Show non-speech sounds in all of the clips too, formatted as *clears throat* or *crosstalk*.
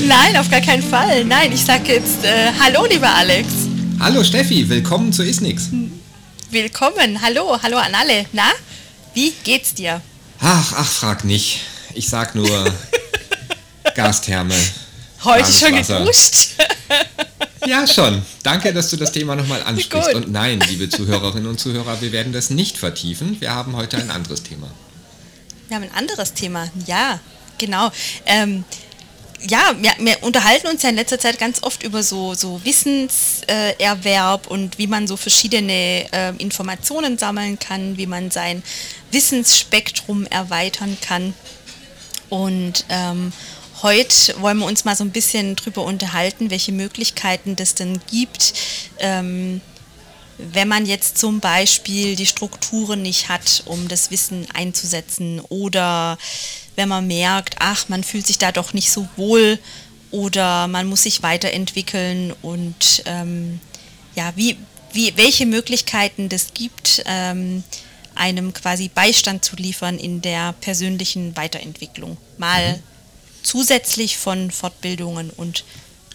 Nein, auf gar keinen Fall. Nein, ich sage jetzt äh, Hallo, lieber Alex. Hallo Steffi, willkommen zu Isnix. Willkommen, hallo, hallo an alle. Na, wie geht's dir? Ach, ach, frag nicht. Ich sag nur *laughs* Gastherme. Heute schon geduscht? *laughs* ja, schon. Danke, dass du das Thema nochmal ansprichst. Und nein, liebe Zuhörerinnen und Zuhörer, wir werden das nicht vertiefen. Wir haben heute ein anderes Thema. Wir haben ein anderes Thema, ja, genau. Ähm, ja, wir, wir, unterhalten uns ja in letzter Zeit ganz oft über so, so Wissenserwerb und wie man so verschiedene äh, Informationen sammeln kann, wie man sein Wissensspektrum erweitern kann. Und ähm, heute wollen wir uns mal so ein bisschen drüber unterhalten, welche Möglichkeiten das denn gibt, ähm, wenn man jetzt zum Beispiel die Strukturen nicht hat, um das Wissen einzusetzen oder wenn man merkt, ach, man fühlt sich da doch nicht so wohl oder man muss sich weiterentwickeln und ähm, ja, wie, wie, welche Möglichkeiten das gibt, ähm, einem quasi Beistand zu liefern in der persönlichen Weiterentwicklung. Mal mhm. zusätzlich von Fortbildungen und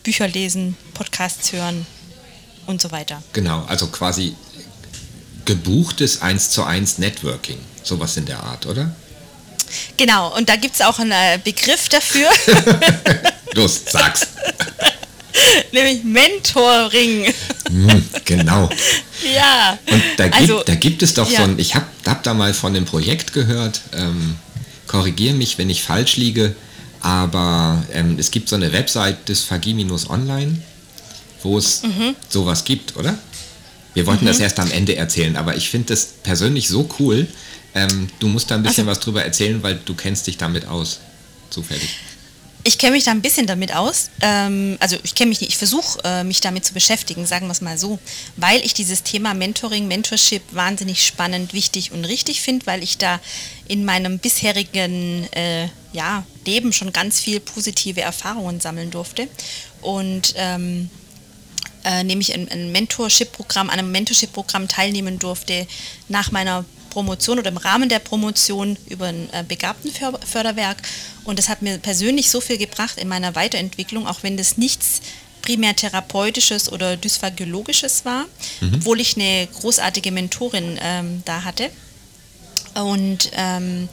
Bücher lesen, Podcasts hören und so weiter. Genau, also quasi gebuchtes 1 zu 1 Networking, sowas in der Art, oder? Genau, und da gibt es auch einen äh, Begriff dafür. *laughs* Los, sag's. *laughs* Nämlich Mentoring. Hm, genau. Ja. Und da gibt, also, da gibt es doch ja. so ein, ich habe hab da mal von dem Projekt gehört, ähm, korrigiere mich, wenn ich falsch liege, aber ähm, es gibt so eine Website des Fagi-Online, wo es mhm. sowas gibt, oder? Wir wollten mhm. das erst am Ende erzählen, aber ich finde das persönlich so cool, ähm, du musst da ein bisschen also, was drüber erzählen, weil du kennst dich damit aus, zufällig. Ich kenne mich da ein bisschen damit aus. Ähm, also ich kenne mich nicht, ich versuche äh, mich damit zu beschäftigen, sagen wir es mal so, weil ich dieses Thema Mentoring, Mentorship wahnsinnig spannend, wichtig und richtig finde, weil ich da in meinem bisherigen äh, ja, Leben schon ganz viel positive Erfahrungen sammeln durfte. Und ähm, äh, nämlich ein, ein Mentorship-Programm, an einem Mentorship-Programm teilnehmen durfte nach meiner Promotion oder im Rahmen der Promotion über ein äh, Begabtenförderwerk. Und das hat mir persönlich so viel gebracht in meiner Weiterentwicklung, auch wenn das nichts primär therapeutisches oder dysphagiologisches war, mhm. obwohl ich eine großartige Mentorin ähm, da hatte. Und ähm,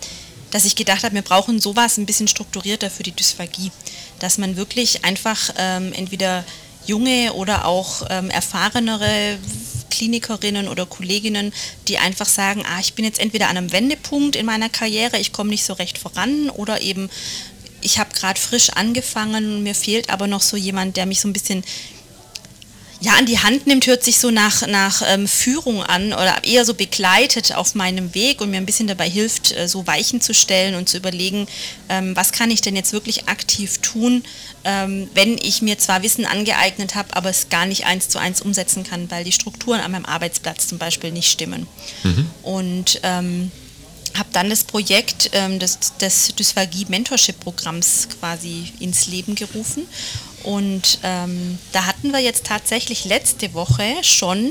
dass ich gedacht habe, wir brauchen sowas ein bisschen strukturierter für die Dysphagie, dass man wirklich einfach ähm, entweder junge oder auch ähm, erfahrenere Klinikerinnen oder Kolleginnen, die einfach sagen, ah, ich bin jetzt entweder an einem Wendepunkt in meiner Karriere, ich komme nicht so recht voran oder eben ich habe gerade frisch angefangen, mir fehlt aber noch so jemand, der mich so ein bisschen ja, an die Hand nimmt, hört sich so nach, nach ähm, Führung an oder eher so begleitet auf meinem Weg und mir ein bisschen dabei hilft, äh, so Weichen zu stellen und zu überlegen, ähm, was kann ich denn jetzt wirklich aktiv tun, ähm, wenn ich mir zwar Wissen angeeignet habe, aber es gar nicht eins zu eins umsetzen kann, weil die Strukturen an meinem Arbeitsplatz zum Beispiel nicht stimmen. Mhm. Und ähm, habe dann das Projekt ähm, des, des Dysphagie-Mentorship-Programms quasi ins Leben gerufen und ähm, da hatten wir jetzt tatsächlich letzte Woche schon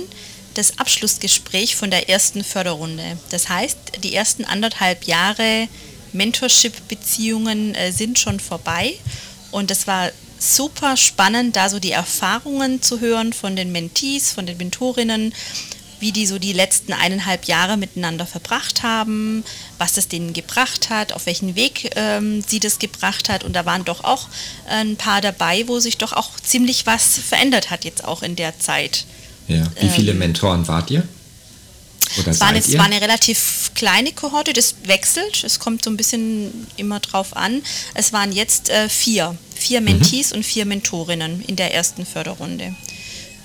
das Abschlussgespräch von der ersten Förderrunde. Das heißt, die ersten anderthalb Jahre Mentorship-Beziehungen äh, sind schon vorbei und es war super spannend, da so die Erfahrungen zu hören von den Mentees, von den Mentorinnen wie die so die letzten eineinhalb Jahre miteinander verbracht haben, was es denen gebracht hat, auf welchen Weg ähm, sie das gebracht hat. Und da waren doch auch ein paar dabei, wo sich doch auch ziemlich was verändert hat jetzt auch in der Zeit. Ja. Wie viele ähm, Mentoren wart ihr? Oder es, war eine, es war eine relativ kleine Kohorte, das wechselt, es kommt so ein bisschen immer drauf an. Es waren jetzt äh, vier, vier Mentees mhm. und vier Mentorinnen in der ersten Förderrunde.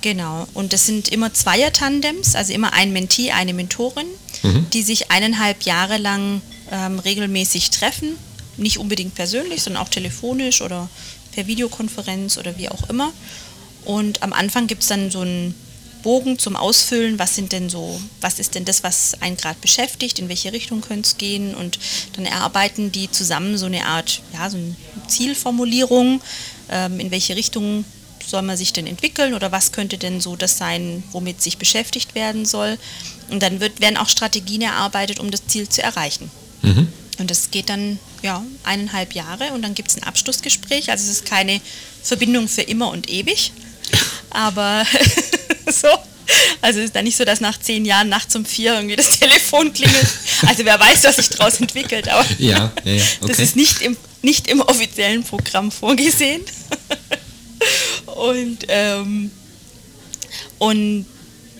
Genau. Und das sind immer Zweier-Tandems, also immer ein Mentee, eine Mentorin, mhm. die sich eineinhalb Jahre lang ähm, regelmäßig treffen. Nicht unbedingt persönlich, sondern auch telefonisch oder per Videokonferenz oder wie auch immer. Und am Anfang gibt es dann so einen Bogen zum Ausfüllen, was sind denn so, was ist denn das, was einen gerade beschäftigt, in welche Richtung könnte es gehen und dann erarbeiten die zusammen so eine Art, ja, so eine Zielformulierung, ähm, in welche Richtung soll man sich denn entwickeln oder was könnte denn so das sein, womit sich beschäftigt werden soll. Und dann wird, werden auch Strategien erarbeitet, um das Ziel zu erreichen. Mhm. Und das geht dann ja, eineinhalb Jahre und dann gibt es ein Abschlussgespräch. Also es ist keine Verbindung für immer und ewig. *laughs* Aber *laughs* so. Also es ist dann nicht so, dass nach zehn Jahren nachts um vier irgendwie das *laughs* Telefon klingelt. Also wer weiß, was sich daraus entwickelt, aber ja, ja, okay. das ist nicht im, nicht im offiziellen Programm vorgesehen. Und, ähm, und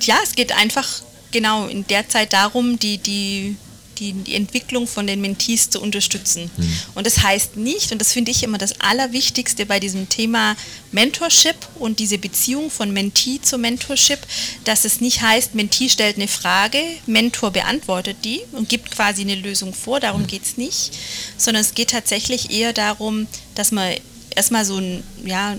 ja, es geht einfach genau in der Zeit darum, die, die die, die Entwicklung von den Mentees zu unterstützen. Mhm. Und das heißt nicht, und das finde ich immer das Allerwichtigste bei diesem Thema Mentorship und diese Beziehung von Mentee zu Mentorship, dass es nicht heißt, Mentee stellt eine Frage, Mentor beantwortet die und gibt quasi eine Lösung vor, darum mhm. geht es nicht, sondern es geht tatsächlich eher darum, dass man erstmal so ein, ja,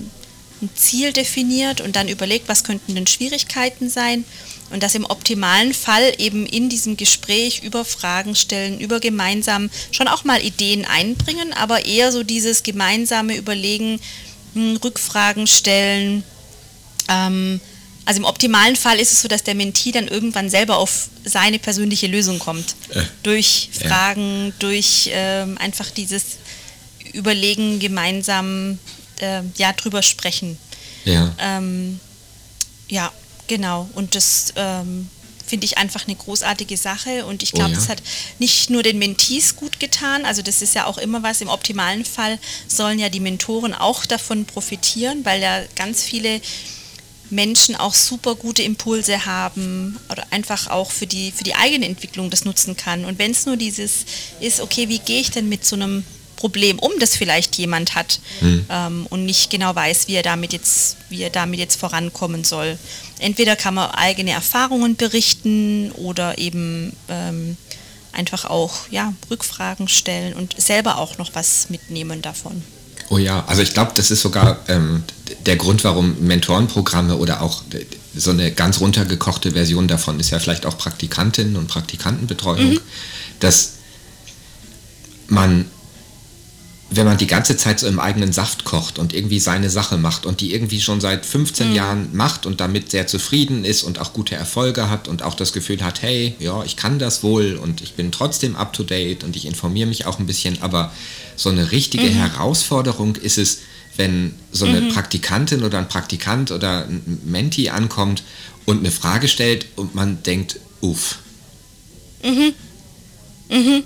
ein Ziel definiert und dann überlegt, was könnten denn Schwierigkeiten sein und das im optimalen Fall eben in diesem Gespräch über Fragen stellen, über gemeinsam schon auch mal Ideen einbringen, aber eher so dieses gemeinsame Überlegen, hm, Rückfragen stellen. Ähm, also im optimalen Fall ist es so, dass der Mentee dann irgendwann selber auf seine persönliche Lösung kommt. Äh, durch Fragen, ja. durch ähm, einfach dieses Überlegen, gemeinsam äh, ja, drüber sprechen. Ja. Ähm, ja, genau. Und das ähm, finde ich einfach eine großartige Sache und ich glaube, oh ja. das hat nicht nur den Mentees gut getan, also das ist ja auch immer was, im optimalen Fall sollen ja die Mentoren auch davon profitieren, weil ja ganz viele Menschen auch super gute Impulse haben oder einfach auch für die, für die eigene Entwicklung das nutzen kann. Und wenn es nur dieses ist, okay, wie gehe ich denn mit so einem Problem um, das vielleicht jemand hat mhm. ähm, und nicht genau weiß, wie er damit jetzt, wie er damit jetzt vorankommen soll. Entweder kann man eigene Erfahrungen berichten oder eben ähm, einfach auch ja, Rückfragen stellen und selber auch noch was mitnehmen davon. Oh ja, also ich glaube, das ist sogar ähm, der Grund, warum Mentorenprogramme oder auch so eine ganz runtergekochte Version davon ist ja vielleicht auch Praktikantinnen und Praktikantenbetreuung, mhm. dass man wenn man die ganze Zeit so im eigenen Saft kocht und irgendwie seine Sache macht und die irgendwie schon seit 15 mhm. Jahren macht und damit sehr zufrieden ist und auch gute Erfolge hat und auch das Gefühl hat, hey, ja, ich kann das wohl und ich bin trotzdem up to date und ich informiere mich auch ein bisschen, aber so eine richtige mhm. Herausforderung ist es, wenn so eine mhm. Praktikantin oder ein Praktikant oder ein Menti ankommt und eine Frage stellt und man denkt, uff. Mhm. Mhm.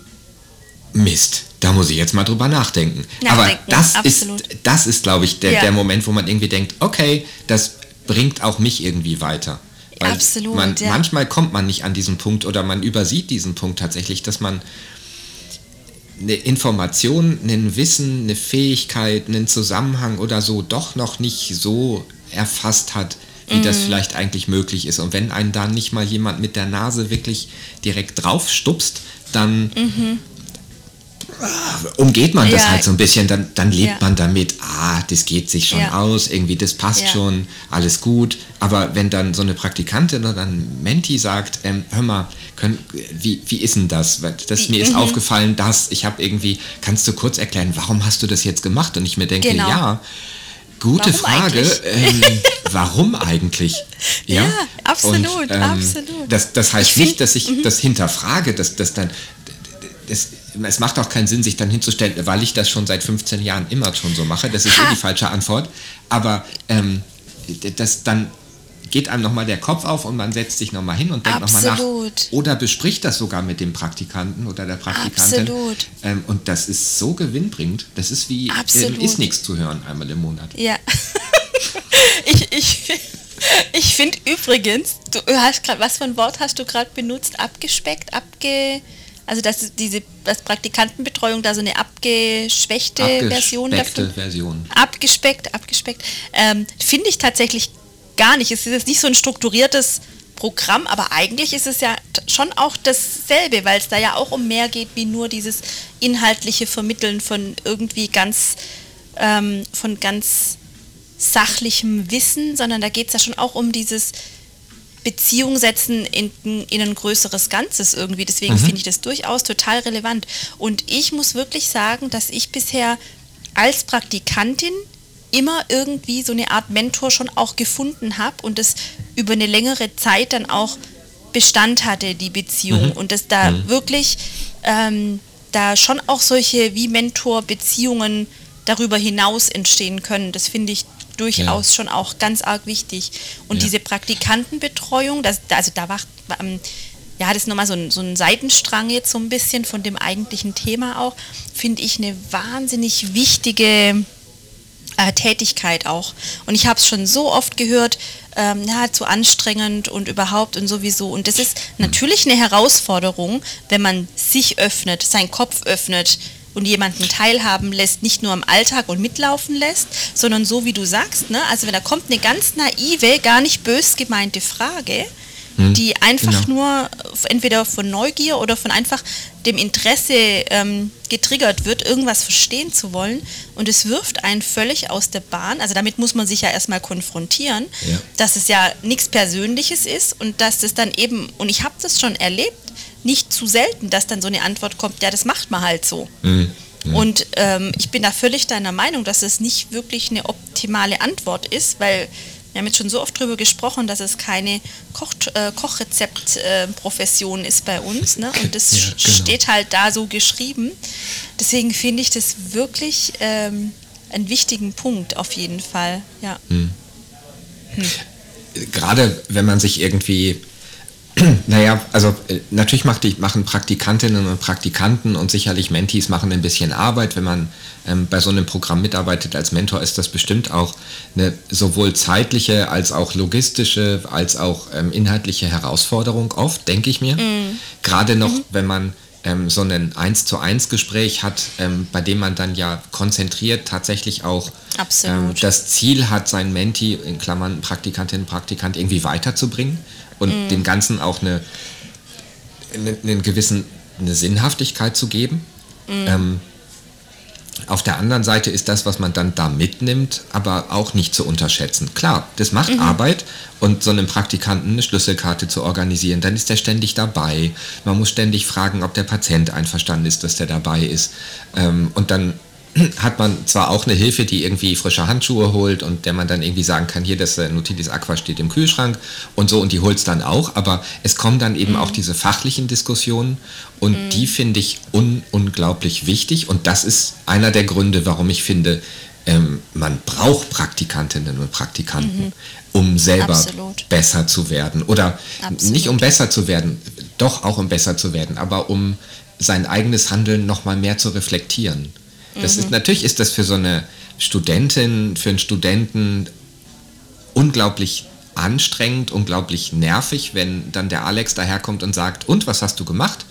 Mist da muss ich jetzt mal drüber nachdenken. nachdenken Aber das absolut. ist, das ist, glaube ich, der, ja. der Moment, wo man irgendwie denkt, okay, das bringt auch mich irgendwie weiter. Weil absolut. Man, ja. Manchmal kommt man nicht an diesen Punkt oder man übersieht diesen Punkt tatsächlich, dass man eine Information, ein Wissen, eine Fähigkeit, einen Zusammenhang oder so doch noch nicht so erfasst hat, wie mhm. das vielleicht eigentlich möglich ist. Und wenn einen da nicht mal jemand mit der Nase wirklich direkt drauf stupst, dann mhm umgeht man das ja. halt so ein bisschen, dann, dann lebt ja. man damit, ah, das geht sich schon ja. aus, irgendwie, das passt schon, alles gut. Aber wenn dann so eine Praktikantin oder ein Menti sagt, ähm, hör mal, können, wie, wie ist denn das? das mir ist mhm. aufgefallen, dass ich habe irgendwie, kannst du kurz erklären, warum hast du das jetzt gemacht? Und ich mir denke, genau. ja, Gute warum Frage. Ähm, *laughs* warum eigentlich? Ja, ja absolut, Und, ähm, absolut. Das, das heißt nicht, dass ich mhm. das hinterfrage, dass das dann das, es macht auch keinen Sinn, sich dann hinzustellen, weil ich das schon seit 15 Jahren immer schon so mache. Das ist ha. eh die falsche Antwort. Aber ähm, das dann geht einem nochmal der Kopf auf und man setzt sich nochmal hin und denkt nochmal nach. Oder bespricht das sogar mit dem Praktikanten oder der Praktikantin. Absolut. Ähm, und das ist so gewinnbringend. Das ist wie, ähm, ist nichts zu hören einmal im Monat. Ja. *laughs* ich ich, ich finde übrigens, du hast gerade, was für ein Wort hast du gerade benutzt? Abgespeckt, abge... Also dass diese dass Praktikantenbetreuung da so eine abgeschwächte Version davon. Version. Abgespeckt, abgespeckt. Ähm, Finde ich tatsächlich gar nicht. Es ist jetzt nicht so ein strukturiertes Programm, aber eigentlich ist es ja schon auch dasselbe, weil es da ja auch um mehr geht, wie nur dieses inhaltliche Vermitteln von irgendwie ganz, ähm, von ganz sachlichem Wissen, sondern da geht es ja schon auch um dieses Beziehung setzen in, in ein größeres Ganzes irgendwie. Deswegen mhm. finde ich das durchaus total relevant. Und ich muss wirklich sagen, dass ich bisher als Praktikantin immer irgendwie so eine Art Mentor schon auch gefunden habe und es über eine längere Zeit dann auch Bestand hatte, die Beziehung. Mhm. Und dass da mhm. wirklich ähm, da schon auch solche wie Mentor-Beziehungen darüber hinaus entstehen können. Das finde ich durchaus ja. schon auch ganz arg wichtig. Und ja. diese Praktikantenbetreuung, das, also da war, ähm, ja, das ist nochmal so ein, so ein Seitenstrang jetzt so ein bisschen von dem eigentlichen Thema auch, finde ich eine wahnsinnig wichtige äh, Tätigkeit auch. Und ich habe es schon so oft gehört, ähm, ja, zu anstrengend und überhaupt und sowieso. Und das ist natürlich eine Herausforderung, wenn man sich öffnet, seinen Kopf öffnet und jemanden teilhaben lässt, nicht nur im Alltag und mitlaufen lässt, sondern so wie du sagst, ne? also wenn da kommt eine ganz naive, gar nicht bös gemeinte Frage, hm, die einfach genau. nur entweder von Neugier oder von einfach dem Interesse ähm, getriggert wird, irgendwas verstehen zu wollen. Und es wirft einen völlig aus der Bahn. Also damit muss man sich ja erstmal konfrontieren, ja. dass es ja nichts Persönliches ist und dass es dann eben, und ich habe das schon erlebt, nicht zu selten, dass dann so eine Antwort kommt, ja, das macht man halt so. Mhm. Mhm. Und ähm, ich bin da völlig deiner Meinung, dass es nicht wirklich eine optimale Antwort ist, weil wir haben jetzt schon so oft darüber gesprochen, dass es keine Koch, äh, Kochrezeptprofession äh, ist bei uns. Ne? Und das ja, genau. steht halt da so geschrieben. Deswegen finde ich das wirklich ähm, einen wichtigen Punkt auf jeden Fall. Ja. Hm. Hm. Gerade wenn man sich irgendwie *clears throat* naja, also äh, natürlich die, machen Praktikantinnen und Praktikanten und sicherlich Mentees machen ein bisschen Arbeit. Wenn man ähm, bei so einem Programm mitarbeitet als Mentor, ist das bestimmt auch eine sowohl zeitliche als auch logistische als auch ähm, inhaltliche Herausforderung oft, denke ich mir. Mhm. Gerade noch, mhm. wenn man ähm, so ein 1 zu 1 Gespräch hat, ähm, bei dem man dann ja konzentriert tatsächlich auch ähm, das Ziel hat, sein Menti, in Klammern Praktikantin, Praktikant, irgendwie weiterzubringen und mm. dem Ganzen auch eine, eine, einen gewissen eine Sinnhaftigkeit zu geben. Mm. Ähm, auf der anderen Seite ist das, was man dann da mitnimmt, aber auch nicht zu unterschätzen. Klar, das macht mhm. Arbeit und so einem Praktikanten eine Schlüsselkarte zu organisieren, dann ist der ständig dabei. Man muss ständig fragen, ob der Patient einverstanden ist, dass der dabei ist. Ähm, und dann hat man zwar auch eine Hilfe, die irgendwie frische Handschuhe holt und der man dann irgendwie sagen kann, hier das äh, Nutilis Aqua steht im Kühlschrank und so und die holt es dann auch, aber es kommen dann eben mhm. auch diese fachlichen Diskussionen und mhm. die finde ich un unglaublich wichtig und das ist einer der Gründe, warum ich finde, ähm, man braucht Praktikantinnen und Praktikanten, mhm. um selber Absolut. besser zu werden oder Absolut. nicht um besser zu werden, doch auch um besser zu werden, aber um sein eigenes Handeln noch mal mehr zu reflektieren. Das mhm. ist, natürlich ist das für so eine Studentin, für einen Studenten unglaublich anstrengend, unglaublich nervig, wenn dann der Alex daherkommt und sagt, und was hast du gemacht?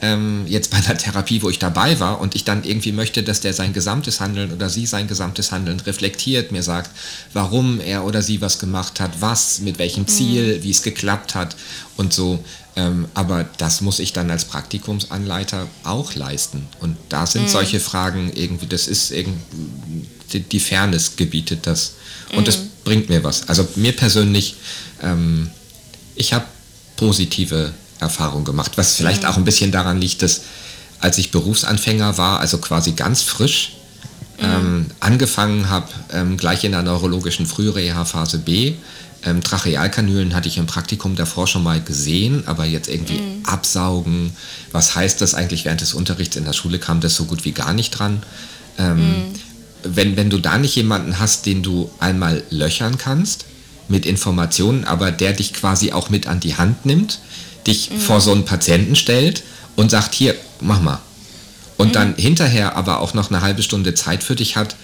Ähm, jetzt bei einer Therapie, wo ich dabei war und ich dann irgendwie möchte, dass der sein gesamtes Handeln oder sie sein gesamtes Handeln reflektiert, mir sagt, warum er oder sie was gemacht hat, was, mit welchem Ziel, mhm. wie es geklappt hat und so. Ähm, aber das muss ich dann als Praktikumsanleiter auch leisten. Und da sind mhm. solche Fragen irgendwie, das ist irgendwie, die Fairness gebietet das. Und mhm. das bringt mir was. Also mir persönlich, ähm, ich habe positive Erfahrungen gemacht, was vielleicht mhm. auch ein bisschen daran liegt, dass als ich Berufsanfänger war, also quasi ganz frisch, mhm. ähm, angefangen habe, ähm, gleich in der neurologischen Frühreha-Phase B, ähm, Trachealkanülen hatte ich im Praktikum davor schon mal gesehen, aber jetzt irgendwie mhm. absaugen. Was heißt das eigentlich während des Unterrichts in der Schule kam das so gut wie gar nicht dran. Ähm, mhm. wenn, wenn du da nicht jemanden hast, den du einmal löchern kannst mit Informationen, aber der dich quasi auch mit an die Hand nimmt, dich mhm. vor so einen Patienten stellt und sagt, hier, mach mal. Und mhm. dann hinterher aber auch noch eine halbe Stunde Zeit für dich hat,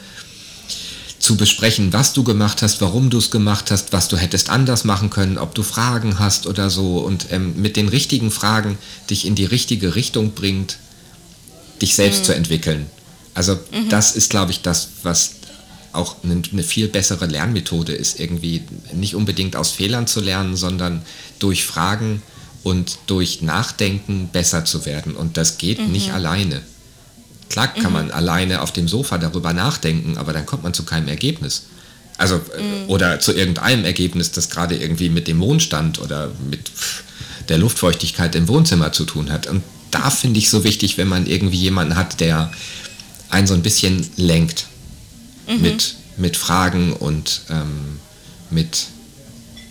zu besprechen, was du gemacht hast, warum du es gemacht hast, was du hättest anders machen können, ob du Fragen hast oder so und ähm, mit den richtigen Fragen dich in die richtige Richtung bringt, dich selbst mhm. zu entwickeln. Also mhm. das ist, glaube ich, das, was auch eine, eine, viel bessere Lernmethode ist, irgendwie nicht unbedingt aus Fehlern zu lernen, sondern durch Fragen und durch Nachdenken besser zu werden. Und das geht mhm. nicht alleine. Klar kann mhm. man alleine auf dem Sofa darüber nachdenken, aber dann kommt man zu keinem Ergebnis. Also, äh, mhm. oder zu irgendeinem Ergebnis, das gerade irgendwie mit dem Mondstand oder mit der Luftfeuchtigkeit im Wohnzimmer zu tun hat. Und da finde ich so wichtig, wenn man irgendwie jemanden hat, der einen so ein bisschen lenkt mhm. mit, mit Fragen und ähm, mit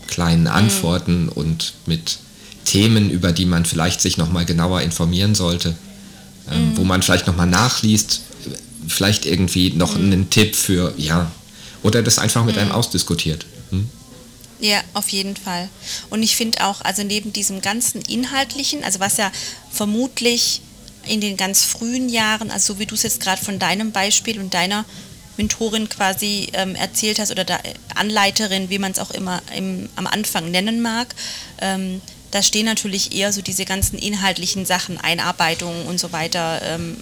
kleinen mhm. Antworten und mit Themen, über die man vielleicht sich nochmal genauer informieren sollte. Ähm, mhm. wo man vielleicht nochmal nachliest, vielleicht irgendwie noch mhm. einen Tipp für, ja, oder das einfach mit einem mhm. ausdiskutiert. Hm? Ja, auf jeden Fall. Und ich finde auch, also neben diesem ganzen Inhaltlichen, also was ja vermutlich in den ganz frühen Jahren, also so wie du es jetzt gerade von deinem Beispiel und deiner Mentorin quasi ähm, erzählt hast oder da, Anleiterin, wie man es auch immer im, am Anfang nennen mag, ähm, da stehen natürlich eher so diese ganzen inhaltlichen Sachen, Einarbeitung und so weiter, ähm,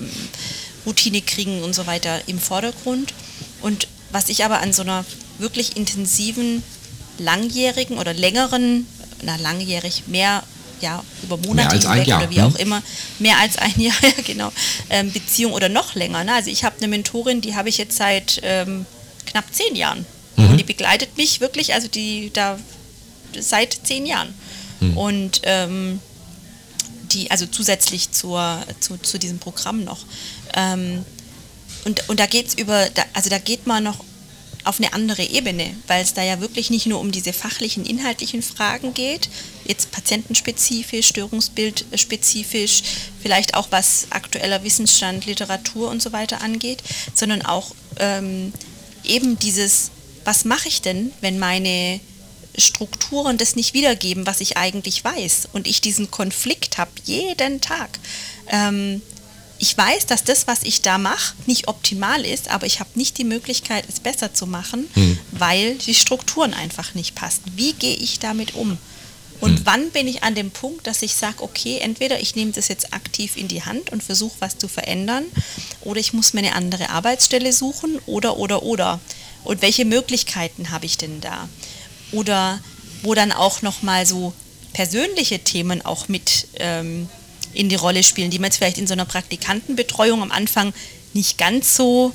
Routine kriegen und so weiter im Vordergrund. Und was ich aber an so einer wirklich intensiven, langjährigen oder längeren, na langjährig, mehr ja, über Monate hinweg oder wie ne? auch immer, mehr als ein *laughs* Jahr, genau, ähm, Beziehung oder noch länger. Ne? Also ich habe eine Mentorin, die habe ich jetzt seit ähm, knapp zehn Jahren. Mhm. Und die begleitet mich wirklich, also die da seit zehn Jahren. Mhm. Und ähm, die, also zusätzlich zur, zu, zu diesem Programm noch. Ähm, und, und da geht es über, da, also da geht man noch auf eine andere Ebene, weil es da ja wirklich nicht nur um diese fachlichen, inhaltlichen Fragen geht, jetzt patientenspezifisch, störungsbildspezifisch, vielleicht auch was aktueller Wissensstand, Literatur und so weiter angeht, sondern auch ähm, eben dieses, was mache ich denn, wenn meine Strukturen das nicht wiedergeben, was ich eigentlich weiß und ich diesen Konflikt habe jeden Tag. Ähm, ich weiß, dass das, was ich da mache, nicht optimal ist, aber ich habe nicht die Möglichkeit, es besser zu machen, hm. weil die Strukturen einfach nicht passen. Wie gehe ich damit um? Und hm. wann bin ich an dem Punkt, dass ich sage, okay, entweder ich nehme das jetzt aktiv in die Hand und versuche was zu verändern, oder ich muss mir eine andere Arbeitsstelle suchen, oder, oder, oder. Und welche Möglichkeiten habe ich denn da? Oder wo dann auch nochmal so persönliche Themen auch mit ähm, in die Rolle spielen, die man jetzt vielleicht in so einer Praktikantenbetreuung am Anfang nicht ganz so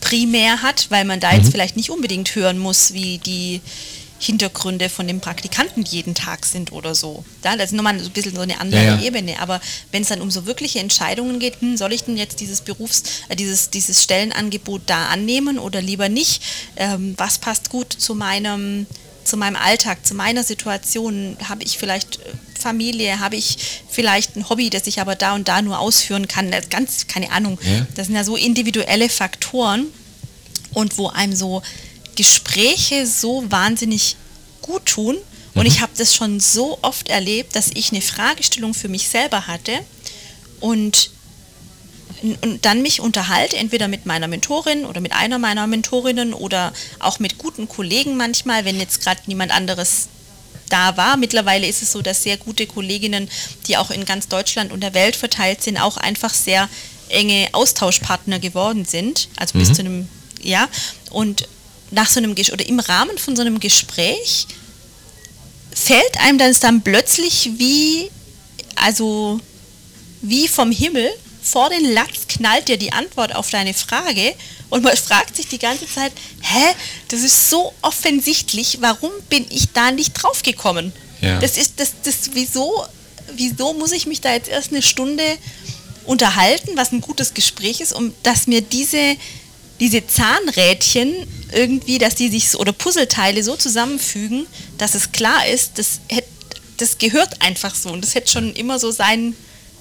primär hat, weil man da mhm. jetzt vielleicht nicht unbedingt hören muss, wie die Hintergründe von den Praktikanten jeden Tag sind oder so. Ja, das ist nochmal ein bisschen so eine andere ja, ja. Ebene. Aber wenn es dann um so wirkliche Entscheidungen geht, hm, soll ich denn jetzt dieses Berufs-, äh, dieses, dieses Stellenangebot da annehmen oder lieber nicht? Ähm, was passt gut zu meinem zu meinem Alltag, zu meiner Situation, habe ich vielleicht äh, Familie, habe ich vielleicht ein Hobby, das ich aber da und da nur ausführen kann, ganz, keine Ahnung. Ja. Das sind ja so individuelle Faktoren und wo einem so Gespräche so wahnsinnig gut tun. Und mhm. ich habe das schon so oft erlebt, dass ich eine Fragestellung für mich selber hatte und und dann mich unterhalte, entweder mit meiner Mentorin oder mit einer meiner Mentorinnen oder auch mit guten Kollegen manchmal, wenn jetzt gerade niemand anderes da war. Mittlerweile ist es so, dass sehr gute Kolleginnen, die auch in ganz Deutschland und der Welt verteilt sind, auch einfach sehr enge Austauschpartner geworden sind. Also mhm. bis zu einem, ja. Und nach so einem oder im Rahmen von so einem Gespräch fällt einem das dann plötzlich wie, also wie vom Himmel vor den Latz knallt dir die Antwort auf deine Frage und man fragt sich die ganze Zeit, hä, das ist so offensichtlich, warum bin ich da nicht drauf gekommen? Ja. Das ist das, das wieso, wieso muss ich mich da jetzt erst eine Stunde unterhalten, was ein gutes Gespräch ist, um dass mir diese, diese Zahnrädchen irgendwie, dass die sich oder Puzzleteile so zusammenfügen, dass es klar ist, das, hätte, das gehört einfach so und das hätte schon immer so sein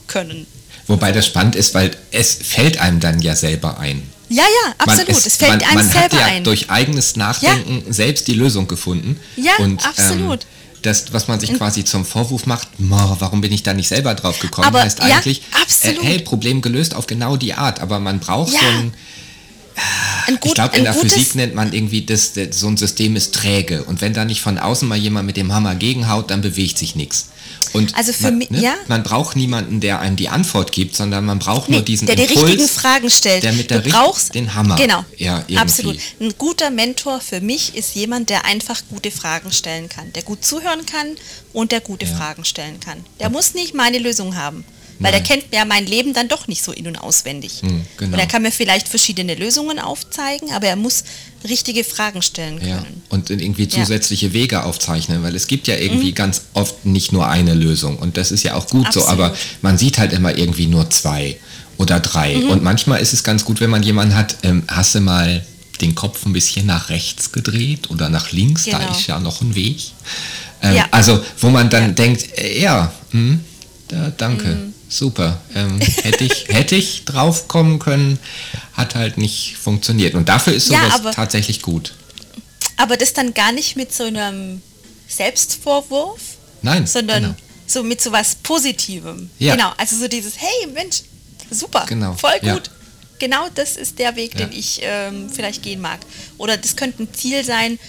können. Wobei das spannend ist, weil es fällt einem dann ja selber ein. Ja, ja, absolut. Man, es, es, fällt man, einem man selber hat ja ein. durch eigenes Nachdenken ja. selbst die Lösung gefunden. Ja, und, absolut. Ähm, das, was man sich quasi zum Vorwurf macht, warum bin ich da nicht selber drauf gekommen, aber, heißt eigentlich, ja, äh, hey, Problem gelöst auf genau die Art. Aber man braucht ja. so ein Gut, ich glaube, in der Physik nennt man irgendwie, das, das, so ein System ist träge. Und wenn da nicht von außen mal jemand mit dem Hammer gegenhaut, dann bewegt sich nichts. Und also für man, mich, ne, ja. man braucht niemanden, der einem die Antwort gibt, sondern man braucht nee, nur diesen der Impuls, die richtigen Fragen stellt. Der mit der du brauchst den Hammer. Genau. Ja, irgendwie. absolut. Ein guter Mentor für mich ist jemand, der einfach gute Fragen stellen kann, der gut zuhören kann und der gute ja. Fragen stellen kann. Der muss nicht meine Lösung haben. Weil Nein. der kennt ja mein Leben dann doch nicht so in- und auswendig. Hm, genau. Und er kann mir vielleicht verschiedene Lösungen aufzeigen, aber er muss richtige Fragen stellen können. Ja. Und irgendwie zusätzliche ja. Wege aufzeichnen, weil es gibt ja irgendwie mhm. ganz oft nicht nur eine Lösung. Und das ist ja auch gut Absolut. so, aber man sieht halt immer irgendwie nur zwei oder drei. Mhm. Und manchmal ist es ganz gut, wenn man jemanden hat, ähm, hast du mal den Kopf ein bisschen nach rechts gedreht oder nach links, genau. da ist ja noch ein Weg. Ähm, ja. Also wo man dann denkt, äh, ja, mh, hm, da, danke. Mhm super. Ähm, hätte, ich, *laughs* hätte ich drauf kommen können, hat halt nicht funktioniert. Und dafür ist sowas ja, tatsächlich gut. Aber das dann gar nicht mit so einem Selbstvorwurf, Nein, sondern genau. so mit so was Positivem. Ja. Genau, also so dieses, hey Mensch, super, genau. voll gut. Ja. Genau das ist der Weg, ja. den ich ähm, vielleicht gehen mag. Oder das könnte ein Ziel sein,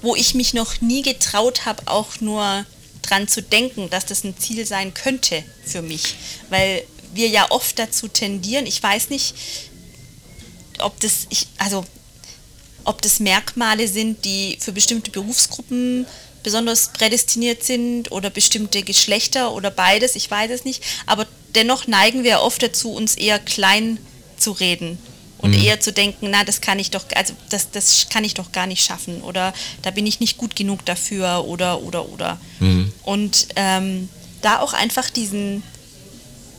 wo ich mich noch nie getraut habe, auch nur dran zu denken, dass das ein Ziel sein könnte für mich. Weil wir ja oft dazu tendieren, ich weiß nicht, ob das, ich, also ob das Merkmale sind, die für bestimmte Berufsgruppen besonders prädestiniert sind oder bestimmte Geschlechter oder beides, ich weiß es nicht. Aber dennoch neigen wir oft dazu, uns eher klein zu reden und mhm. eher zu denken, na, das kann ich doch, also das, das kann ich doch gar nicht schaffen oder da bin ich nicht gut genug dafür oder oder oder. Mhm. Und ähm, da auch einfach diesen,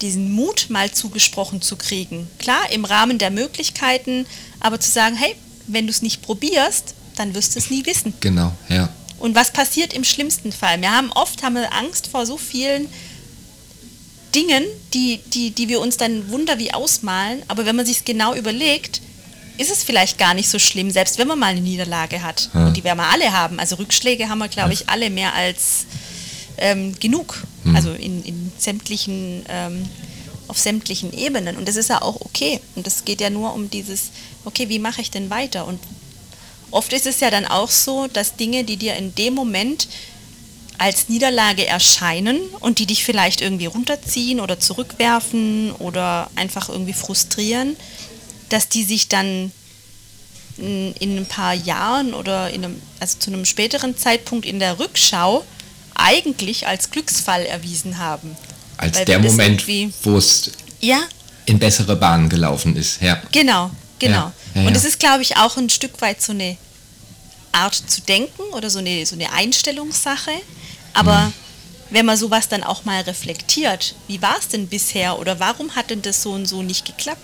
diesen Mut mal zugesprochen zu kriegen. Klar, im Rahmen der Möglichkeiten, aber zu sagen, hey, wenn du es nicht probierst, dann wirst du es nie wissen. Genau, ja. Und was passiert im schlimmsten Fall? Wir haben oft haben wir Angst vor so vielen Dingen, die, die, die wir uns dann wunder wie ausmalen, aber wenn man sich es genau überlegt, ist es vielleicht gar nicht so schlimm, selbst wenn man mal eine Niederlage hat. Ja. Und die werden wir alle haben. Also Rückschläge haben wir, glaube ich, alle mehr als ähm, genug. Hm. Also in, in sämtlichen, ähm, auf sämtlichen Ebenen. Und das ist ja auch okay. Und es geht ja nur um dieses, okay, wie mache ich denn weiter? Und oft ist es ja dann auch so, dass Dinge, die dir in dem Moment als Niederlage erscheinen und die dich vielleicht irgendwie runterziehen oder zurückwerfen oder einfach irgendwie frustrieren, dass die sich dann in, ein paar Jahren oder in einem, also zu einem späteren Zeitpunkt in der Rückschau eigentlich als Glücksfall erwiesen haben. Als Weil der Moment, wo es ja? in bessere Bahnen gelaufen ist, ja. Genau, genau. Ja, ja, und es ist, glaube ich, auch ein Stück weit so eine Art zu denken oder so eine, so eine Einstellungssache. Aber mhm. wenn man sowas dann auch mal reflektiert, wie war es denn bisher oder warum hat denn das so und so nicht geklappt?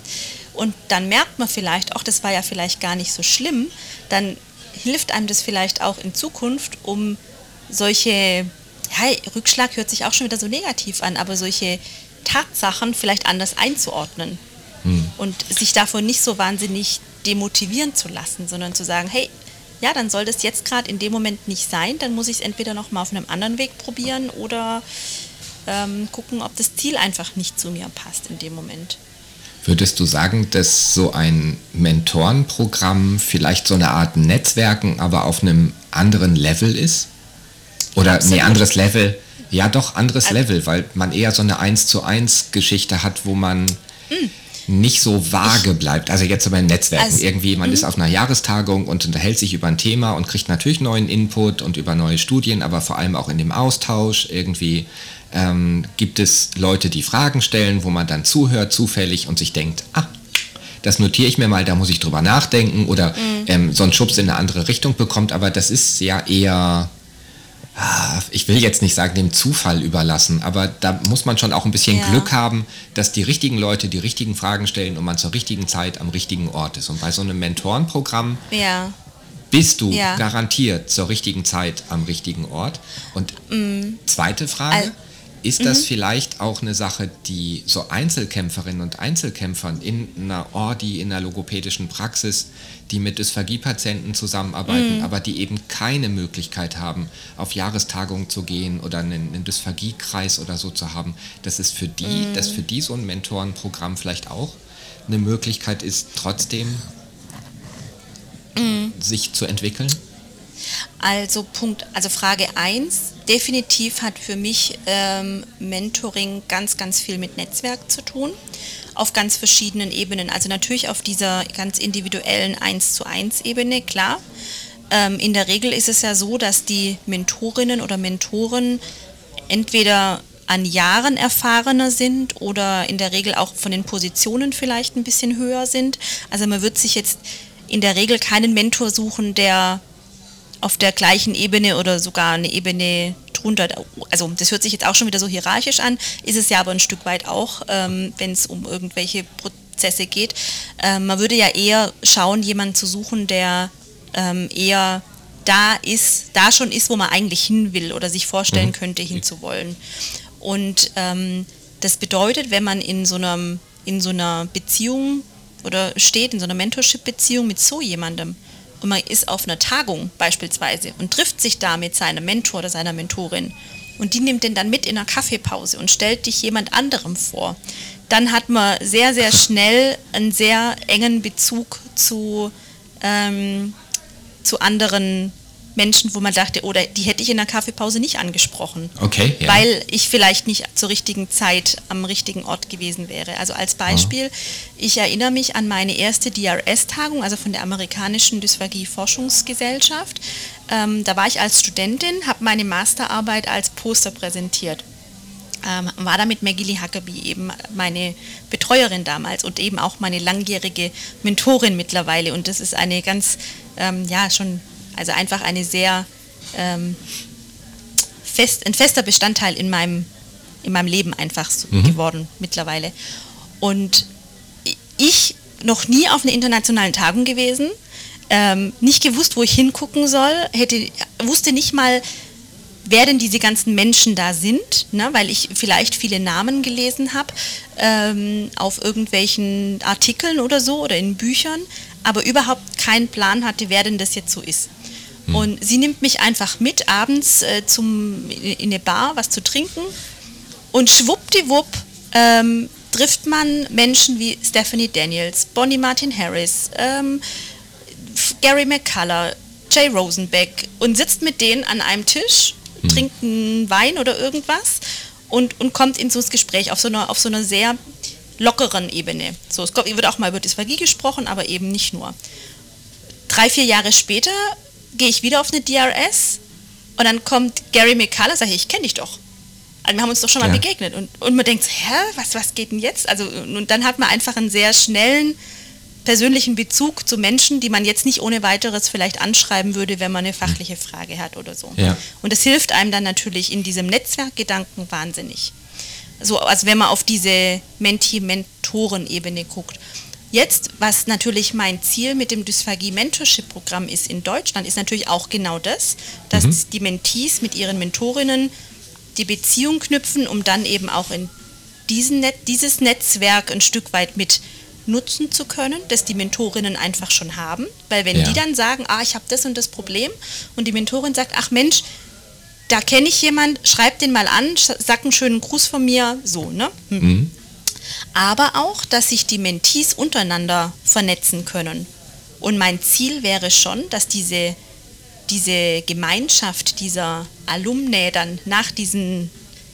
Und dann merkt man vielleicht, auch das war ja vielleicht gar nicht so schlimm, dann hilft einem das vielleicht auch in Zukunft, um solche, ja, Rückschlag hört sich auch schon wieder so negativ an, aber solche Tatsachen vielleicht anders einzuordnen. Mhm. Und sich davon nicht so wahnsinnig demotivieren zu lassen, sondern zu sagen, hey, ja, dann soll das jetzt gerade in dem Moment nicht sein. Dann muss ich es entweder noch mal auf einem anderen Weg probieren oder ähm, gucken, ob das Ziel einfach nicht zu mir passt in dem Moment. Würdest du sagen, dass so ein Mentorenprogramm vielleicht so eine Art Netzwerken, aber auf einem anderen Level ist? Oder Absolut. nee, anderes Level? Ja, doch, anderes also, Level, weil man eher so eine 1 zu 1 Geschichte hat, wo man mm nicht so vage bleibt. Also jetzt aber in Netzwerken also, irgendwie, man ist mhm. auf einer Jahrestagung und unterhält sich über ein Thema und kriegt natürlich neuen Input und über neue Studien, aber vor allem auch in dem Austausch irgendwie ähm, gibt es Leute, die Fragen stellen, wo man dann zuhört zufällig und sich denkt, ah, das notiere ich mir mal, da muss ich drüber nachdenken oder mhm. ähm, so einen Schubs in eine andere Richtung bekommt, aber das ist ja eher ich will jetzt nicht sagen, dem Zufall überlassen, aber da muss man schon auch ein bisschen ja. Glück haben, dass die richtigen Leute die richtigen Fragen stellen und man zur richtigen Zeit am richtigen Ort ist. Und bei so einem Mentorenprogramm ja. bist du ja. garantiert zur richtigen Zeit am richtigen Ort. Und mhm. zweite Frage. Also ist das mhm. vielleicht auch eine Sache, die so Einzelkämpferinnen und Einzelkämpfern in einer Ordi, in einer logopädischen Praxis, die mit Dysphagie-Patienten zusammenarbeiten, mhm. aber die eben keine Möglichkeit haben, auf Jahrestagungen zu gehen oder einen, einen Dysphagie-Kreis oder so zu haben, dass es für die, mhm. dass für die so ein Mentorenprogramm vielleicht auch eine Möglichkeit ist, trotzdem mhm. sich zu entwickeln? Also Punkt, also Frage 1, definitiv hat für mich ähm, Mentoring ganz, ganz viel mit Netzwerk zu tun, auf ganz verschiedenen Ebenen. Also natürlich auf dieser ganz individuellen 1 zu 1 Ebene, klar. Ähm, in der Regel ist es ja so, dass die Mentorinnen oder Mentoren entweder an Jahren erfahrener sind oder in der Regel auch von den Positionen vielleicht ein bisschen höher sind. Also man wird sich jetzt in der Regel keinen Mentor suchen, der auf der gleichen Ebene oder sogar eine Ebene drunter, also das hört sich jetzt auch schon wieder so hierarchisch an, ist es ja aber ein Stück weit auch, ähm, wenn es um irgendwelche Prozesse geht. Ähm, man würde ja eher schauen, jemanden zu suchen, der ähm, eher da ist, da schon ist, wo man eigentlich hin will oder sich vorstellen mhm. könnte, hinzuwollen. Und ähm, Das bedeutet, wenn man in so, einem, in so einer Beziehung oder steht, in so einer Mentorship-Beziehung mit so jemandem und man ist auf einer Tagung beispielsweise und trifft sich da mit seinem Mentor oder seiner Mentorin. Und die nimmt den dann mit in einer Kaffeepause und stellt dich jemand anderem vor, dann hat man sehr, sehr schnell einen sehr engen Bezug zu, ähm, zu anderen Menschen, wo man dachte, oder die hätte ich in der Kaffeepause nicht angesprochen. Okay. Ja. Weil ich vielleicht nicht zur richtigen Zeit am richtigen Ort gewesen wäre. Also als Beispiel, oh. ich erinnere mich an meine erste DRS-Tagung, also von der amerikanischen Dysphagie-Forschungsgesellschaft. Ähm, da war ich als Studentin, habe meine Masterarbeit als Poster präsentiert. Ähm, war da mit Maggie Lee Huckabee eben meine Betreuerin damals und eben auch meine langjährige Mentorin mittlerweile. Und das ist eine ganz, ähm, ja, schon also einfach eine sehr ähm, fest, ein fester Bestandteil in meinem, in meinem Leben einfach so mhm. geworden mittlerweile. Und ich noch nie auf einer internationalen Tagung gewesen, ähm, nicht gewusst, wo ich hingucken soll, hätte, wusste nicht mal, wer denn diese ganzen Menschen da sind, ne, weil ich vielleicht viele Namen gelesen habe ähm, auf irgendwelchen Artikeln oder so oder in Büchern, aber überhaupt keinen Plan hatte, wer denn das jetzt so ist. Hm. Und sie nimmt mich einfach mit abends äh, zum, in eine Bar, was zu trinken. Und schwuppdiwupp ähm, trifft man Menschen wie Stephanie Daniels, Bonnie Martin Harris, ähm, Gary McCullough, Jay Rosenbeck und sitzt mit denen an einem Tisch, hm. trinkt einen Wein oder irgendwas und, und kommt in so das Gespräch auf so einer, auf so einer sehr lockeren Ebene. So, es wird auch mal über Dysphagie gesprochen, aber eben nicht nur. Drei, vier Jahre später gehe ich wieder auf eine DRS und dann kommt Gary McCullough, sage ich, ich kenne dich doch. Also wir haben uns doch schon mal ja. begegnet. Und, und man denkt, hä, was, was geht denn jetzt? Also, und dann hat man einfach einen sehr schnellen persönlichen Bezug zu Menschen, die man jetzt nicht ohne weiteres vielleicht anschreiben würde, wenn man eine fachliche Frage hat oder so. Ja. Und das hilft einem dann natürlich in diesem Netzwerkgedanken wahnsinnig. So, also wenn man auf diese Menti-Mentoren-Ebene guckt. Jetzt, was natürlich mein Ziel mit dem Dysphagie-Mentorship-Programm ist in Deutschland, ist natürlich auch genau das, dass mhm. die Mentees mit ihren Mentorinnen die Beziehung knüpfen, um dann eben auch in diesen Net dieses Netzwerk ein Stück weit mit nutzen zu können, das die Mentorinnen einfach schon haben. Weil wenn ja. die dann sagen, ah, ich habe das und das Problem und die Mentorin sagt, ach Mensch, da kenne ich jemand, schreib den mal an, sag einen schönen Gruß von mir, so, ne? Hm. Mhm aber auch, dass sich die Mentees untereinander vernetzen können. Und mein Ziel wäre schon, dass diese, diese Gemeinschaft dieser Alumni dann nach diesen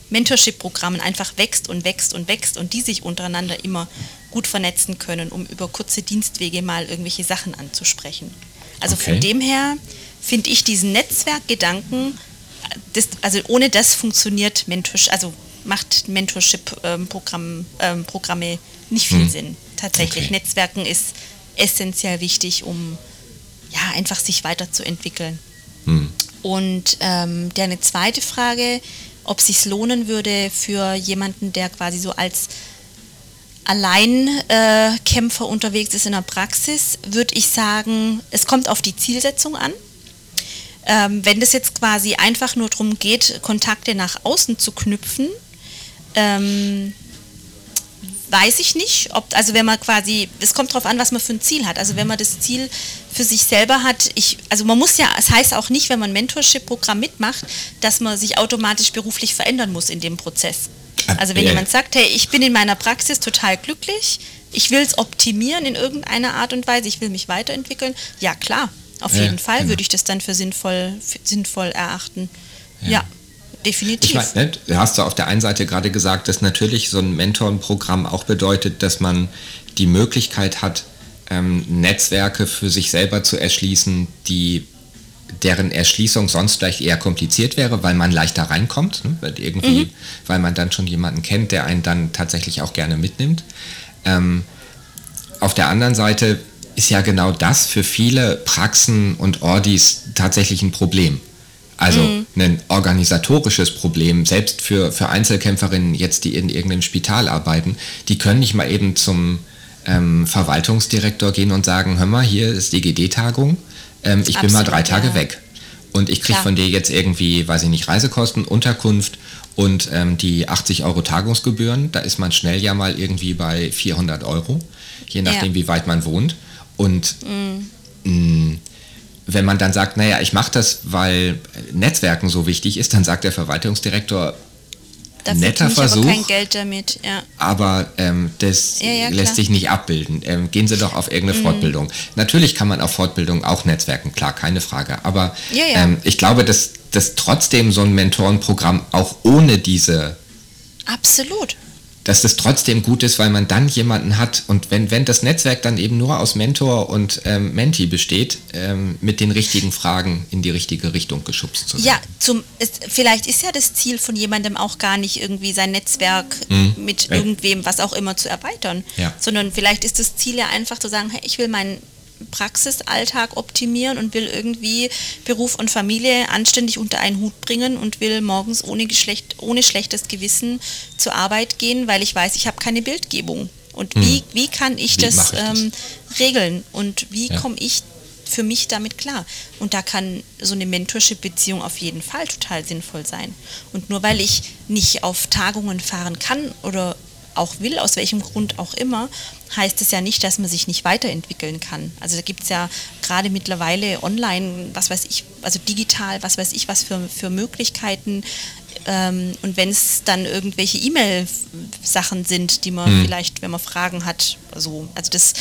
Mentorship-Programmen einfach wächst und wächst und wächst und die sich untereinander immer gut vernetzen können, um über kurze Dienstwege mal irgendwelche Sachen anzusprechen. Also okay. von dem her finde ich diesen Netzwerkgedanken, das, also ohne das funktioniert Mentorship, also macht Mentorship-Programme ähm, ähm, nicht viel hm. Sinn. Tatsächlich. Okay. Netzwerken ist essentiell wichtig, um ja, einfach sich weiterzuentwickeln. Hm. Und ähm, der eine zweite Frage, ob es sich lohnen würde für jemanden, der quasi so als Alleinkämpfer äh, unterwegs ist in der Praxis, würde ich sagen, es kommt auf die Zielsetzung an. Ähm, wenn das jetzt quasi einfach nur darum geht, Kontakte nach außen zu knüpfen, ähm, weiß ich nicht, ob, also wenn man quasi, es kommt darauf an, was man für ein Ziel hat. Also wenn man das Ziel für sich selber hat, ich, also man muss ja, es heißt auch nicht, wenn man ein Mentorship-Programm mitmacht, dass man sich automatisch beruflich verändern muss in dem Prozess. Also wenn ja. jemand sagt, hey, ich bin in meiner Praxis total glücklich, ich will es optimieren in irgendeiner Art und Weise, ich will mich weiterentwickeln, ja klar, auf ja, jeden Fall genau. würde ich das dann für sinnvoll, für sinnvoll erachten. ja. ja. Definitiv. Ich meine, ne, du hast du auf der einen Seite gerade gesagt, dass natürlich so ein Mentorenprogramm auch bedeutet, dass man die Möglichkeit hat, ähm, Netzwerke für sich selber zu erschließen, die deren Erschließung sonst vielleicht eher kompliziert wäre, weil man leichter reinkommt, ne? weil, irgendwie, mhm. weil man dann schon jemanden kennt, der einen dann tatsächlich auch gerne mitnimmt. Ähm, auf der anderen Seite ist ja genau das für viele Praxen und Ordis tatsächlich ein Problem. Also mhm. ein organisatorisches Problem, selbst für, für Einzelkämpferinnen jetzt, die in irgendeinem Spital arbeiten, die können nicht mal eben zum ähm, Verwaltungsdirektor gehen und sagen, hör mal, hier ist die GD-Tagung, ähm, ich Absolut, bin mal drei Tage ja. weg. und ich kriege von dir jetzt irgendwie, weiß ich nicht, Reisekosten, Unterkunft und ähm, die 80 Euro Tagungsgebühren, da ist man schnell ja mal irgendwie bei 400 Euro, je nachdem, ja. wie weit man wohnt. Und mhm. mh, wenn man dann sagt, naja, ich mache das, weil Netzwerken so wichtig ist, dann sagt der Verwaltungsdirektor, da netter Versuch. Aber kein Geld damit, ja. Aber ähm, das ja, ja, lässt sich nicht abbilden. Ähm, gehen Sie doch auf irgendeine mhm. Fortbildung. Natürlich kann man auf Fortbildung auch netzwerken, klar, keine Frage. Aber ja, ähm, ich glaube, dass, dass trotzdem so ein Mentorenprogramm auch ohne diese Absolut dass das trotzdem gut ist, weil man dann jemanden hat und wenn, wenn das Netzwerk dann eben nur aus Mentor und ähm, Menti besteht, ähm, mit den richtigen Fragen in die richtige Richtung geschubst zu werden. Ja, zum, es, vielleicht ist ja das Ziel von jemandem auch gar nicht irgendwie sein Netzwerk mhm. mit irgendwem, was auch immer zu erweitern, ja. sondern vielleicht ist das Ziel ja einfach zu sagen, hey, ich will mein Praxisalltag optimieren und will irgendwie Beruf und Familie anständig unter einen Hut bringen und will morgens ohne, Geschlecht, ohne schlechtes Gewissen zur Arbeit gehen, weil ich weiß, ich habe keine Bildgebung. Und hm. wie, wie kann ich wie das, ich das? Ähm, regeln und wie ja. komme ich für mich damit klar. Und da kann so eine Mentorship-Beziehung auf jeden Fall total sinnvoll sein. Und nur weil ich nicht auf Tagungen fahren kann oder auch will, aus welchem Grund auch immer, heißt es ja nicht, dass man sich nicht weiterentwickeln kann. Also da gibt es ja gerade mittlerweile online, was weiß ich, also digital, was weiß ich, was für, für Möglichkeiten. Ähm, und wenn es dann irgendwelche E-Mail-Sachen sind, die man hm. vielleicht, wenn man Fragen hat, also, also das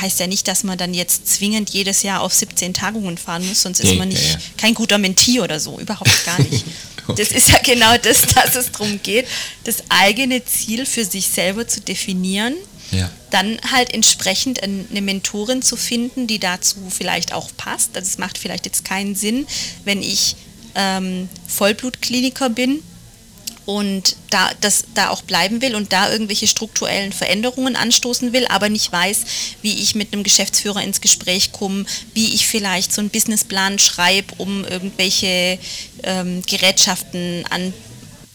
heißt ja nicht, dass man dann jetzt zwingend jedes Jahr auf 17 Tagungen fahren muss, sonst ist man nicht ja, ja. kein guter Mentee oder so, überhaupt gar nicht. *laughs* okay. Das ist ja genau das, dass es darum geht, das eigene Ziel für sich selber zu definieren, ja. dann halt entsprechend eine Mentorin zu finden, die dazu vielleicht auch passt. Also es macht vielleicht jetzt keinen Sinn, wenn ich ähm, Vollblutkliniker bin und da, das da auch bleiben will und da irgendwelche strukturellen Veränderungen anstoßen will, aber nicht weiß, wie ich mit einem Geschäftsführer ins Gespräch komme, wie ich vielleicht so einen Businessplan schreibe, um irgendwelche ähm, Gerätschaften an,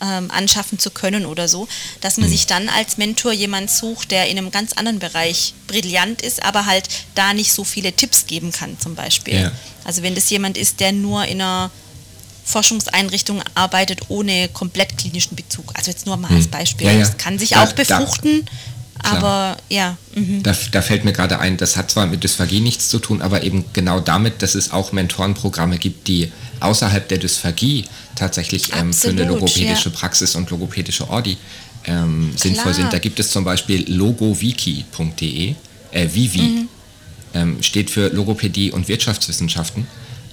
ähm, anschaffen zu können oder so, dass man mhm. sich dann als Mentor jemand sucht, der in einem ganz anderen Bereich brillant ist, aber halt da nicht so viele Tipps geben kann zum Beispiel. Ja. Also wenn das jemand ist, der nur in einer Forschungseinrichtung arbeitet ohne komplett klinischen Bezug. Also jetzt nur mal als hm. Beispiel. Ja, ja. Das kann sich da, auch befruchten, da, aber ja. Mhm. Da, da, fällt mir gerade ein, das hat zwar mit Dysphagie nichts zu tun, aber eben genau damit, dass es auch Mentorenprogramme gibt, die außerhalb der Dysphagie tatsächlich ähm, für eine logopädische ja. Praxis und logopädische Ordi ähm, sinnvoll sind. Da gibt es zum Beispiel logowiki.de, äh, Vivi, mhm. ähm, steht für Logopädie und Wirtschaftswissenschaften.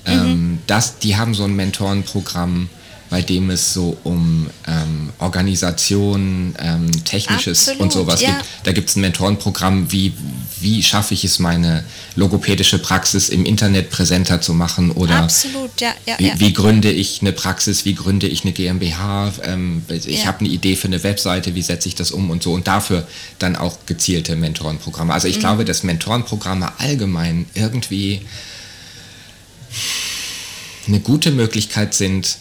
Mhm. das, die haben so ein Mentorenprogramm, bei dem es so um ähm, Organisation, ähm, Technisches Absolut, und sowas ja. gibt. Da gibt es ein Mentorenprogramm, wie, wie schaffe ich es, meine logopädische Praxis im Internet präsenter zu machen oder Absolut, ja, ja, wie, wie, gründe ich eine Praxis, wie gründe ich eine GmbH, ähm, ich habe eine Idee für eine Webseite, wie setze ich das um und so und dafür dann auch gezielte Mentorenprogramme. Also ich mhm. glaube, dass Mentorenprogramme allgemein irgendwie eine gute Möglichkeit sind,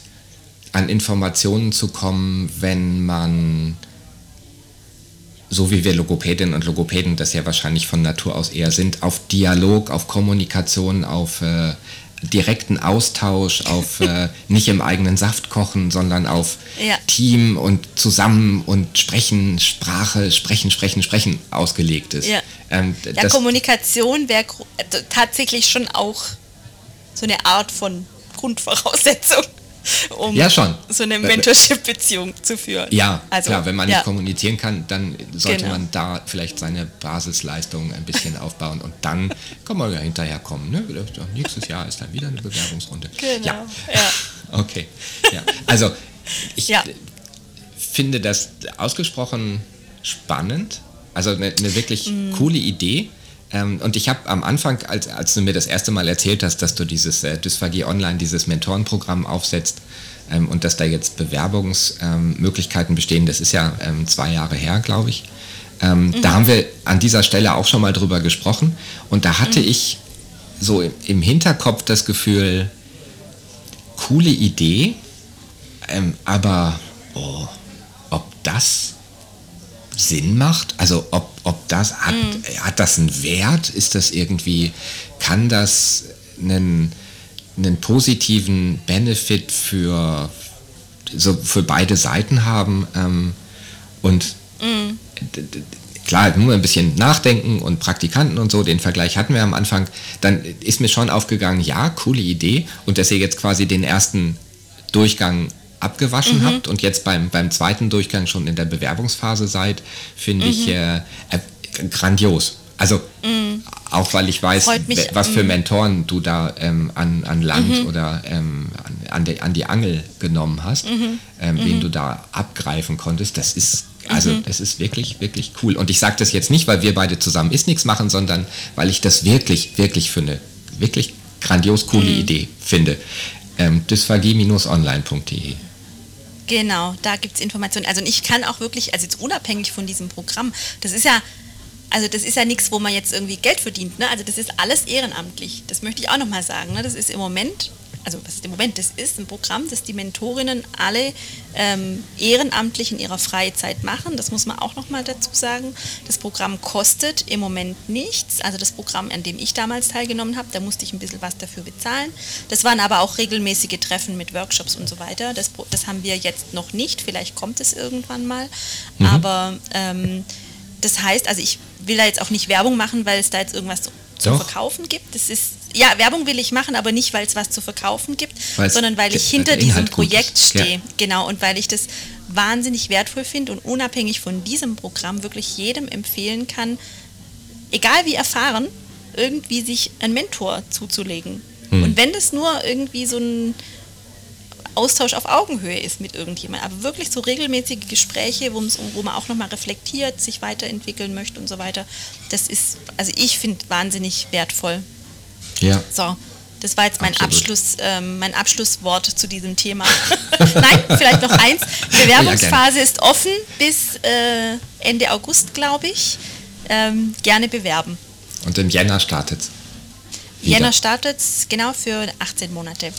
an Informationen zu kommen, wenn man, so wie wir Logopädinnen und Logopäden das ja wahrscheinlich von Natur aus eher sind, auf Dialog, auf Kommunikation, auf äh, direkten Austausch, auf äh, *laughs* nicht im eigenen Saft kochen, sondern auf ja. Team und zusammen und sprechen, Sprache, sprechen, sprechen, sprechen ausgelegt ist. Ja, ähm, ja Kommunikation wäre tatsächlich schon auch so eine Art von Grundvoraussetzung, um ja, schon. so eine Mentorship-Beziehung zu führen. Ja, also, klar, wenn man ja. nicht kommunizieren kann, dann sollte genau. man da vielleicht seine Basisleistungen ein bisschen *laughs* aufbauen und dann kann man ja hinterher kommen. Ne? Nächstes Jahr ist dann wieder eine Bewerbungsrunde. Genau. Ja. ja. *laughs* Okay. Ja. Also ich finde das ausgesprochen spannend. Also eine, eine wirklich mm. coole Idee. Ähm, und ich habe am Anfang, als, als du mir das erste Mal erzählt hast, dass du dieses äh, Dysphagie Online, dieses Mentorenprogramm aufsetzt ähm, und dass da jetzt Bewerbungsmöglichkeiten ähm, bestehen, das ist ja ähm, zwei Jahre her, glaube ich. Ähm, mhm. Da haben wir an dieser Stelle auch schon mal drüber gesprochen und da hatte mhm. ich so im, im, Hinterkopf das Gefühl, coole Idee, ähm, aber oh, ob das Sinn macht? Also ob, ob das, hat, mhm. hat das einen Wert? Ist das irgendwie, kann das einen einen positiven Benefit für, so für beide Seiten haben. Ähm, und mm. klar, nur ein bisschen nachdenken und Praktikanten und so, den Vergleich hatten wir am Anfang, dann ist mir schon aufgegangen, ja, coole Idee. Und dass ihr jetzt quasi den ersten Durchgang abgewaschen mhm. habt und jetzt beim, beim zweiten Durchgang schon in der Bewerbungsphase seid, finde mhm. ich äh, äh, grandios. Also mm. auch weil ich weiß, mich, was für mm. Mentoren du da ähm, an, an Land mhm. oder ähm, an, an, die, an die Angel genommen hast, mhm. ähm, wen mhm. du da abgreifen konntest, das ist also mhm. das ist wirklich, wirklich cool. Und ich sage das jetzt nicht, weil wir beide zusammen ist nichts machen, sondern weil ich das wirklich, wirklich für eine wirklich grandios coole mhm. Idee finde. Ähm, dysphagie-online.de Genau, da gibt es Informationen. Also ich kann auch wirklich, also jetzt unabhängig von diesem Programm, das ist ja also das ist ja nichts, wo man jetzt irgendwie Geld verdient. Ne? Also das ist alles ehrenamtlich. Das möchte ich auch nochmal sagen. Ne? Das ist im Moment, also was ist im Moment, das ist ein Programm, das die Mentorinnen alle ähm, ehrenamtlich in ihrer Freizeit machen. Das muss man auch nochmal dazu sagen. Das Programm kostet im Moment nichts. Also das Programm, an dem ich damals teilgenommen habe, da musste ich ein bisschen was dafür bezahlen. Das waren aber auch regelmäßige Treffen mit Workshops und so weiter. Das, das haben wir jetzt noch nicht. Vielleicht kommt es irgendwann mal. Mhm. Aber ähm, das heißt, also ich will da jetzt auch nicht Werbung machen, weil es da jetzt irgendwas zu, zu verkaufen gibt. Das ist ja Werbung will ich machen, aber nicht, weil es was zu verkaufen gibt, Weil's sondern weil ich hinter diesem Projekt stehe. Ja. Genau und weil ich das wahnsinnig wertvoll finde und unabhängig von diesem Programm wirklich jedem empfehlen kann, egal wie erfahren, irgendwie sich einen Mentor zuzulegen. Hm. Und wenn das nur irgendwie so ein Austausch auf Augenhöhe ist mit irgendjemandem. Aber wirklich so regelmäßige Gespräche, wo man auch nochmal reflektiert, sich weiterentwickeln möchte und so weiter. Das ist, also ich finde wahnsinnig wertvoll. Ja. So. Das war jetzt mein, Abschluss, ähm, mein Abschlusswort zu diesem Thema. *laughs* Nein, vielleicht noch eins. Bewerbungsphase ja, ist offen bis äh, Ende August, glaube ich. Ähm, gerne bewerben. Und im Jänner startet es. Jänner startet es genau für 18 Monate.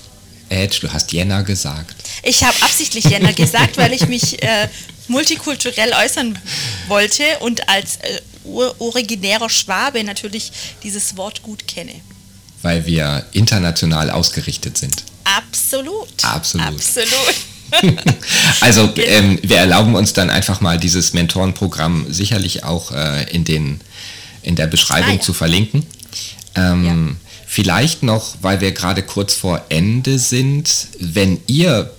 Edge, du hast Jänner gesagt. Ich habe absichtlich Jänner gesagt, weil ich mich äh, multikulturell äußern wollte und als äh, originärer Schwabe natürlich dieses Wort gut kenne. Weil wir international ausgerichtet sind. Absolut. Absolut. Absolut. *laughs* also ähm, wir erlauben uns dann einfach mal dieses Mentorenprogramm sicherlich auch äh, in, den, in der Beschreibung ah, ja. zu verlinken. Ähm, ja. Vielleicht noch, weil wir gerade kurz vor Ende sind, wenn ihr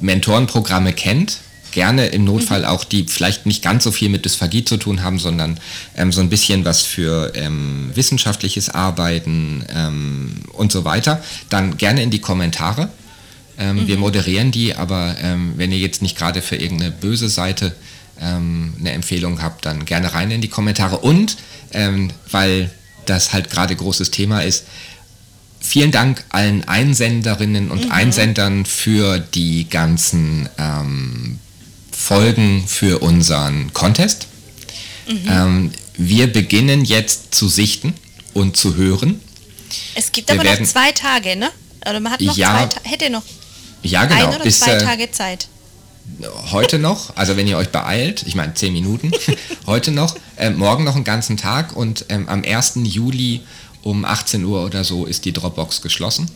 Mentorenprogramme kennt, gerne im Notfall mhm. auch die vielleicht nicht ganz so viel mit Dysphagie zu tun haben, sondern ähm, so ein bisschen was für ähm, wissenschaftliches Arbeiten ähm, und so weiter, dann gerne in die Kommentare. Ähm, mhm. Wir moderieren die, aber ähm, wenn ihr jetzt nicht gerade für irgendeine böse Seite ähm, eine Empfehlung habt, dann gerne rein in die Kommentare. Und weil das halt gerade großes Thema ist, vielen Dank allen Einsenderinnen und mhm. Einsendern für die ganzen ähm, Folgen für unseren Contest. Mhm. Ähm, wir beginnen jetzt zu sichten und zu hören. Es gibt wir aber noch zwei Tage, ne? Oder man hat noch ja, zwei hätte noch ja, genau, ein oder bis, zwei äh, Tage Zeit. Heute noch, also wenn ihr euch beeilt, ich meine zehn Minuten, *laughs* heute noch, äh, morgen noch einen ganzen Tag und ähm, am 1. Juli um 18 Uhr oder so ist die Dropbox geschlossen.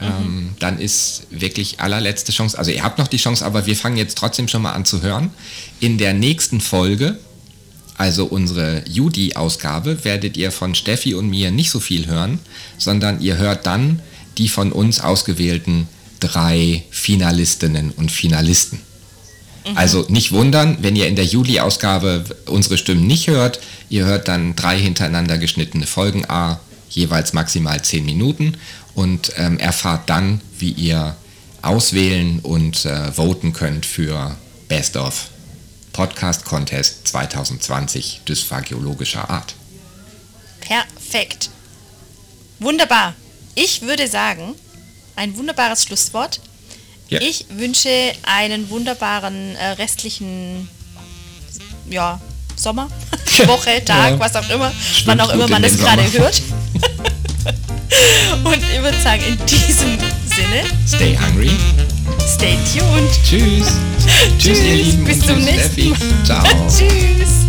Mhm. Ähm, dann ist wirklich allerletzte Chance. Also ihr habt noch die Chance, aber wir fangen jetzt trotzdem schon mal an zu hören. In der nächsten Folge, also unsere Judy-Ausgabe, werdet ihr von Steffi und mir nicht so viel hören, sondern ihr hört dann die von uns ausgewählten drei Finalistinnen und Finalisten. Mhm. Also nicht wundern, wenn ihr in der Juli-Ausgabe unsere Stimmen nicht hört. Ihr hört dann drei hintereinander geschnittene Folgen A jeweils maximal 10 Minuten und ähm, erfahrt dann, wie ihr auswählen und äh, voten könnt für Best of Podcast Contest 2020 dysphagiologischer Art. Perfekt. Wunderbar. Ich würde sagen, ein wunderbares Schlusswort. Ja. Ich wünsche einen wunderbaren äh, restlichen ja, Sommer, *laughs* Woche, Tag, ja. was auch immer, Schwimmt wann auch immer man das gerade hört. *laughs* Und ich würde sagen, in diesem Sinne. Stay hungry. Stay tuned. Tschüss. *laughs* Tschüss, ihr Lieben. Bis zum nächsten Mal. Ciao. Tschüss.